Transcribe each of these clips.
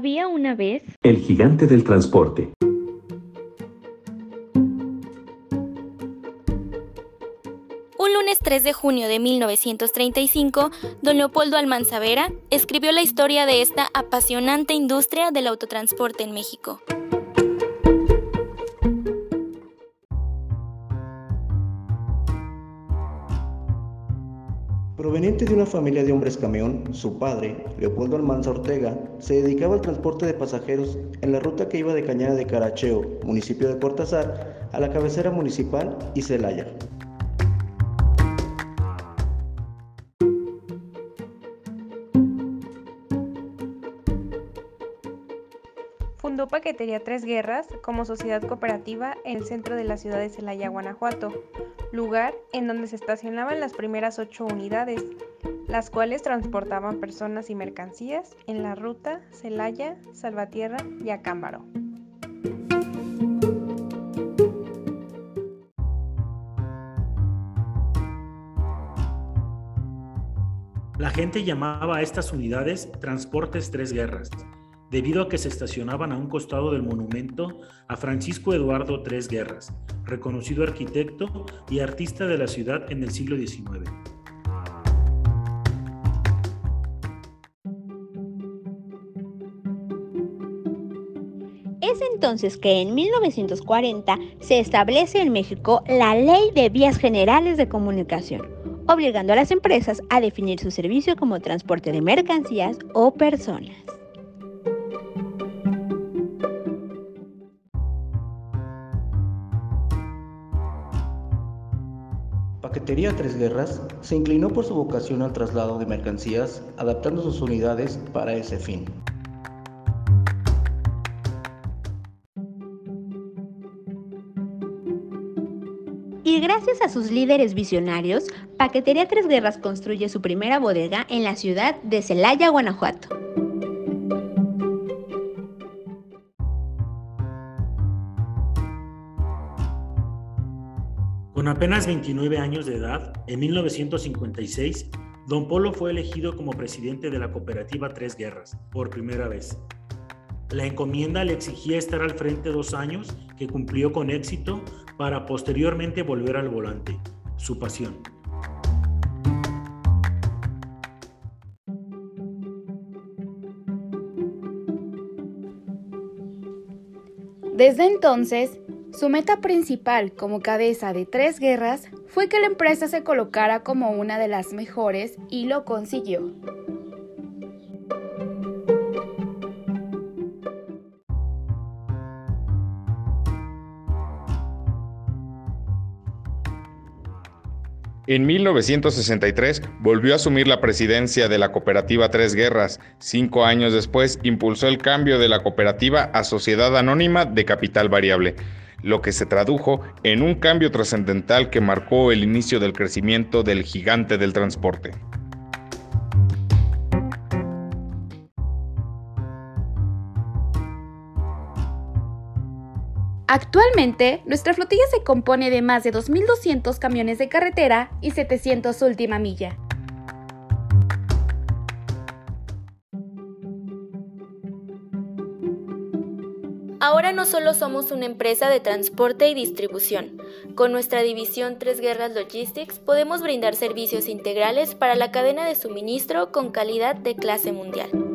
Había una vez... El gigante del transporte. Un lunes 3 de junio de 1935, don Leopoldo Almanzavera escribió la historia de esta apasionante industria del autotransporte en México. Proveniente de una familia de hombres camión, su padre, Leopoldo Almanza Ortega, se dedicaba al transporte de pasajeros en la ruta que iba de Cañada de Caracheo, municipio de Cortázar, a la cabecera municipal y Celaya. Fundó Paquetería Tres Guerras como sociedad cooperativa en el centro de la ciudad de Celaya, Guanajuato, lugar en donde se estacionaban las primeras ocho unidades, las cuales transportaban personas y mercancías en la ruta Celaya, Salvatierra y Acámbaro. La gente llamaba a estas unidades Transportes Tres Guerras, debido a que se estacionaban a un costado del monumento a Francisco Eduardo Tres Guerras, reconocido arquitecto y artista de la ciudad en el siglo XIX. Es entonces que en 1940 se establece en México la Ley de Vías Generales de Comunicación, obligando a las empresas a definir su servicio como transporte de mercancías o personas. Paquetería Tres Guerras se inclinó por su vocación al traslado de mercancías, adaptando sus unidades para ese fin. Y gracias a sus líderes visionarios, Paquetería Tres Guerras construye su primera bodega en la ciudad de Celaya, Guanajuato. Con apenas 29 años de edad, en 1956, don Polo fue elegido como presidente de la cooperativa Tres Guerras, por primera vez. La encomienda le exigía estar al frente dos años, que cumplió con éxito, para posteriormente volver al volante, su pasión. Desde entonces, su meta principal como cabeza de tres guerras fue que la empresa se colocara como una de las mejores y lo consiguió. En 1963 volvió a asumir la presidencia de la cooperativa Tres Guerras. Cinco años después impulsó el cambio de la cooperativa a Sociedad Anónima de Capital Variable lo que se tradujo en un cambio trascendental que marcó el inicio del crecimiento del gigante del transporte. Actualmente, nuestra flotilla se compone de más de 2.200 camiones de carretera y 700 última milla. No solo somos una empresa de transporte y distribución. Con nuestra división Tres Guerras Logistics podemos brindar servicios integrales para la cadena de suministro con calidad de clase mundial.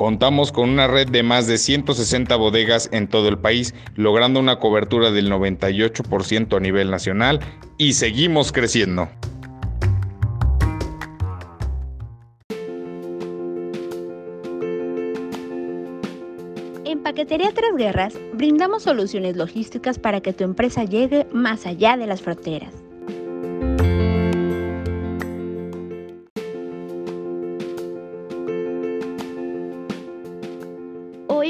Contamos con una red de más de 160 bodegas en todo el país, logrando una cobertura del 98% a nivel nacional y seguimos creciendo. En Paquetería Tres Guerras brindamos soluciones logísticas para que tu empresa llegue más allá de las fronteras.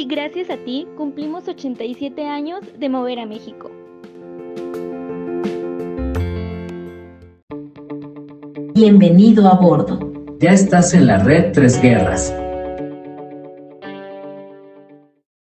Hoy, gracias a ti, cumplimos 87 años de mover a México. Bienvenido a bordo. Ya estás en la red Tres Guerras.